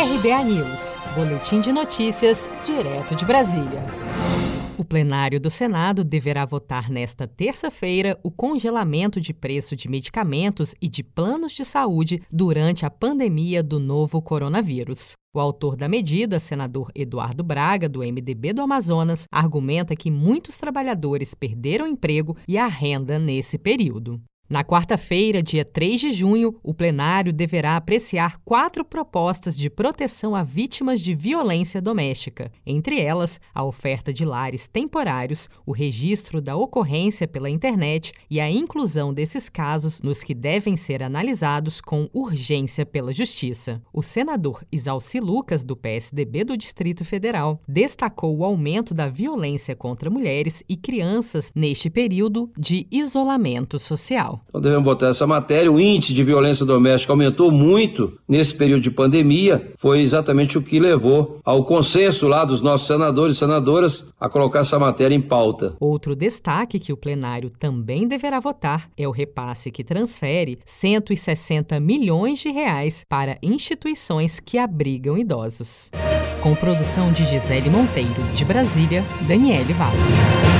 RBA News, Boletim de Notícias, direto de Brasília. O plenário do Senado deverá votar nesta terça-feira o congelamento de preço de medicamentos e de planos de saúde durante a pandemia do novo coronavírus. O autor da medida, senador Eduardo Braga, do MDB do Amazonas, argumenta que muitos trabalhadores perderam emprego e a renda nesse período. Na quarta-feira, dia 3 de junho, o plenário deverá apreciar quatro propostas de proteção a vítimas de violência doméstica, entre elas a oferta de lares temporários, o registro da ocorrência pela internet e a inclusão desses casos nos que devem ser analisados com urgência pela Justiça. O senador Isalci Lucas, do PSDB do Distrito Federal, destacou o aumento da violência contra mulheres e crianças neste período de isolamento social. Então devemos votar essa matéria. O índice de violência doméstica aumentou muito nesse período de pandemia. Foi exatamente o que levou ao consenso lá dos nossos senadores e senadoras a colocar essa matéria em pauta. Outro destaque que o plenário também deverá votar é o repasse que transfere 160 milhões de reais para instituições que abrigam idosos. Com produção de Gisele Monteiro, de Brasília, Daniele Vaz.